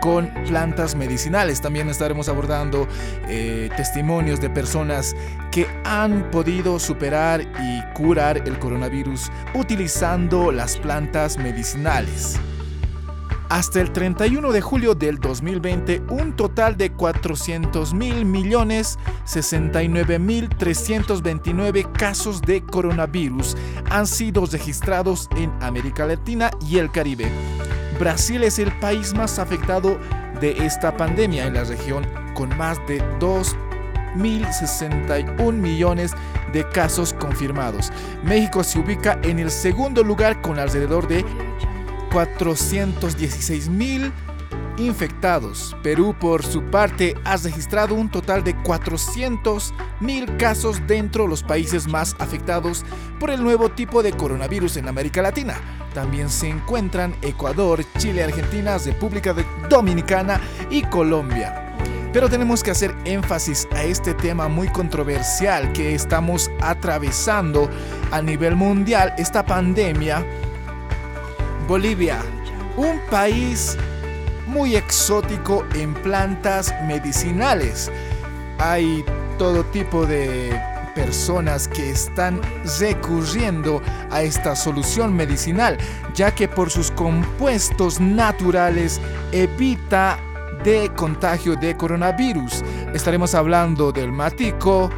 con plantas medicinales. También estaremos abordando eh, testimonios de personas que han podido superar y curar el coronavirus utilizando las plantas medicinales. Hasta el 31 de julio del 2020, un total de 400 mil millones 69 mil 329 casos de coronavirus han sido registrados en América Latina y el Caribe. Brasil es el país más afectado de esta pandemia en la región, con más de 2.061 millones de casos confirmados. México se ubica en el segundo lugar con alrededor de 416 mil infectados. Perú, por su parte, ha registrado un total de 400 mil casos dentro de los países más afectados por el nuevo tipo de coronavirus en América Latina. También se encuentran Ecuador, Chile, Argentina, República Dominicana y Colombia. Pero tenemos que hacer énfasis a este tema muy controversial que estamos atravesando a nivel mundial, esta pandemia Bolivia, un país muy exótico en plantas medicinales. Hay todo tipo de personas que están recurriendo a esta solución medicinal, ya que por sus compuestos naturales evita de contagio de coronavirus. Estaremos hablando del matico,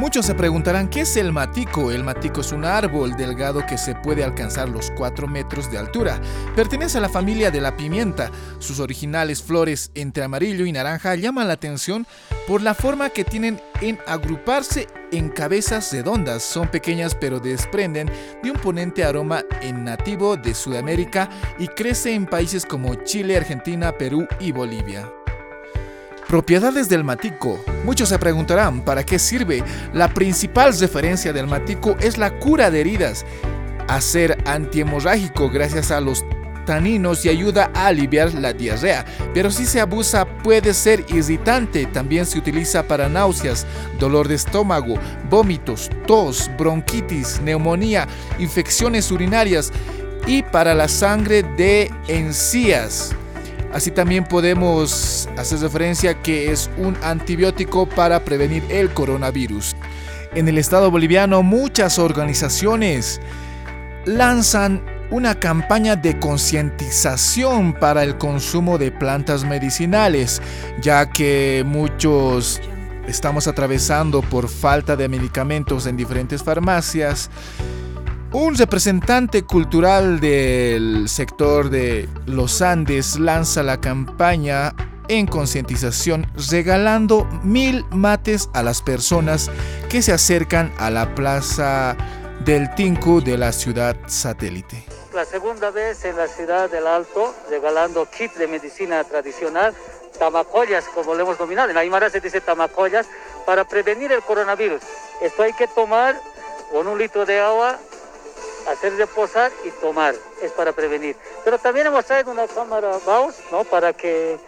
Muchos se preguntarán qué es el matico. El matico es un árbol delgado que se puede alcanzar los 4 metros de altura. Pertenece a la familia de la pimienta. Sus originales flores entre amarillo y naranja llaman la atención por la forma que tienen en agruparse en cabezas redondas. Son pequeñas pero desprenden de un ponente aroma en nativo de Sudamérica y crece en países como Chile, Argentina, Perú y Bolivia. Propiedades del matico. Muchos se preguntarán para qué sirve. La principal referencia del matico es la cura de heridas, a ser antihemorrágico gracias a los taninos y ayuda a aliviar la diarrea. Pero si se abusa puede ser irritante. También se utiliza para náuseas, dolor de estómago, vómitos, tos, bronquitis, neumonía, infecciones urinarias y para la sangre de encías. Así también podemos hacer referencia que es un antibiótico para prevenir el coronavirus. En el estado boliviano muchas organizaciones lanzan una campaña de concientización para el consumo de plantas medicinales, ya que muchos estamos atravesando por falta de medicamentos en diferentes farmacias un representante cultural del sector de los Andes lanza la campaña en concientización regalando mil mates a las personas que se acercan a la plaza del Tinku de la ciudad satélite. La segunda vez en la ciudad del Alto, regalando kit de medicina tradicional, tamacoyas, como le hemos dominado. En Aymara se dice tamacoyas, para prevenir el coronavirus. Esto hay que tomar con un litro de agua hacer reposar y tomar, es para prevenir. Pero también hemos traído una cámara Baus, ¿no? Para que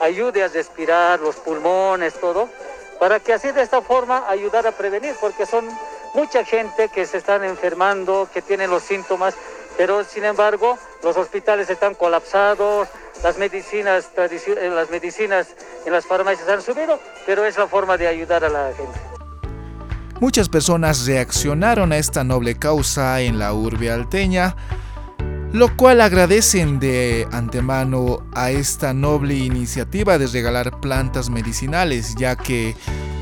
ayude a respirar los pulmones, todo, para que así de esta forma ayudar a prevenir, porque son mucha gente que se están enfermando, que tienen los síntomas, pero sin embargo los hospitales están colapsados, las medicinas, eh, las medicinas en las farmacias han subido, pero es la forma de ayudar a la gente. Muchas personas reaccionaron a esta noble causa en la urbe alteña, lo cual agradecen de antemano a esta noble iniciativa de regalar plantas medicinales, ya que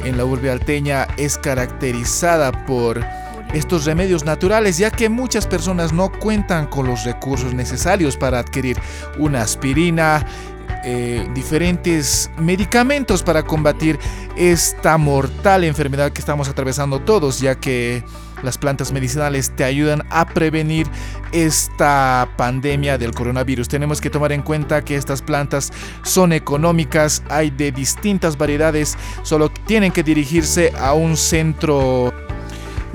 en la urbe alteña es caracterizada por estos remedios naturales, ya que muchas personas no cuentan con los recursos necesarios para adquirir una aspirina, eh, diferentes medicamentos para combatir esta mortal enfermedad que estamos atravesando todos, ya que las plantas medicinales te ayudan a prevenir esta pandemia del coronavirus. Tenemos que tomar en cuenta que estas plantas son económicas, hay de distintas variedades, solo tienen que dirigirse a un centro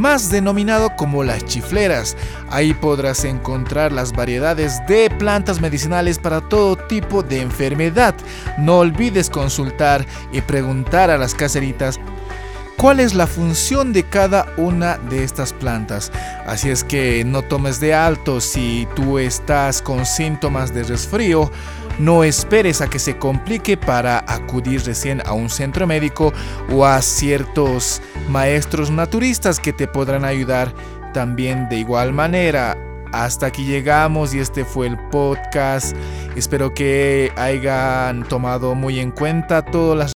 más denominado como las chifleras. Ahí podrás encontrar las variedades de plantas medicinales para todo tipo de enfermedad. No olvides consultar y preguntar a las caseritas cuál es la función de cada una de estas plantas. Así es que no tomes de alto si tú estás con síntomas de resfrío no esperes a que se complique para acudir recién a un centro médico o a ciertos maestros naturistas que te podrán ayudar también de igual manera. Hasta aquí llegamos y este fue el podcast. Espero que hayan tomado muy en cuenta todas las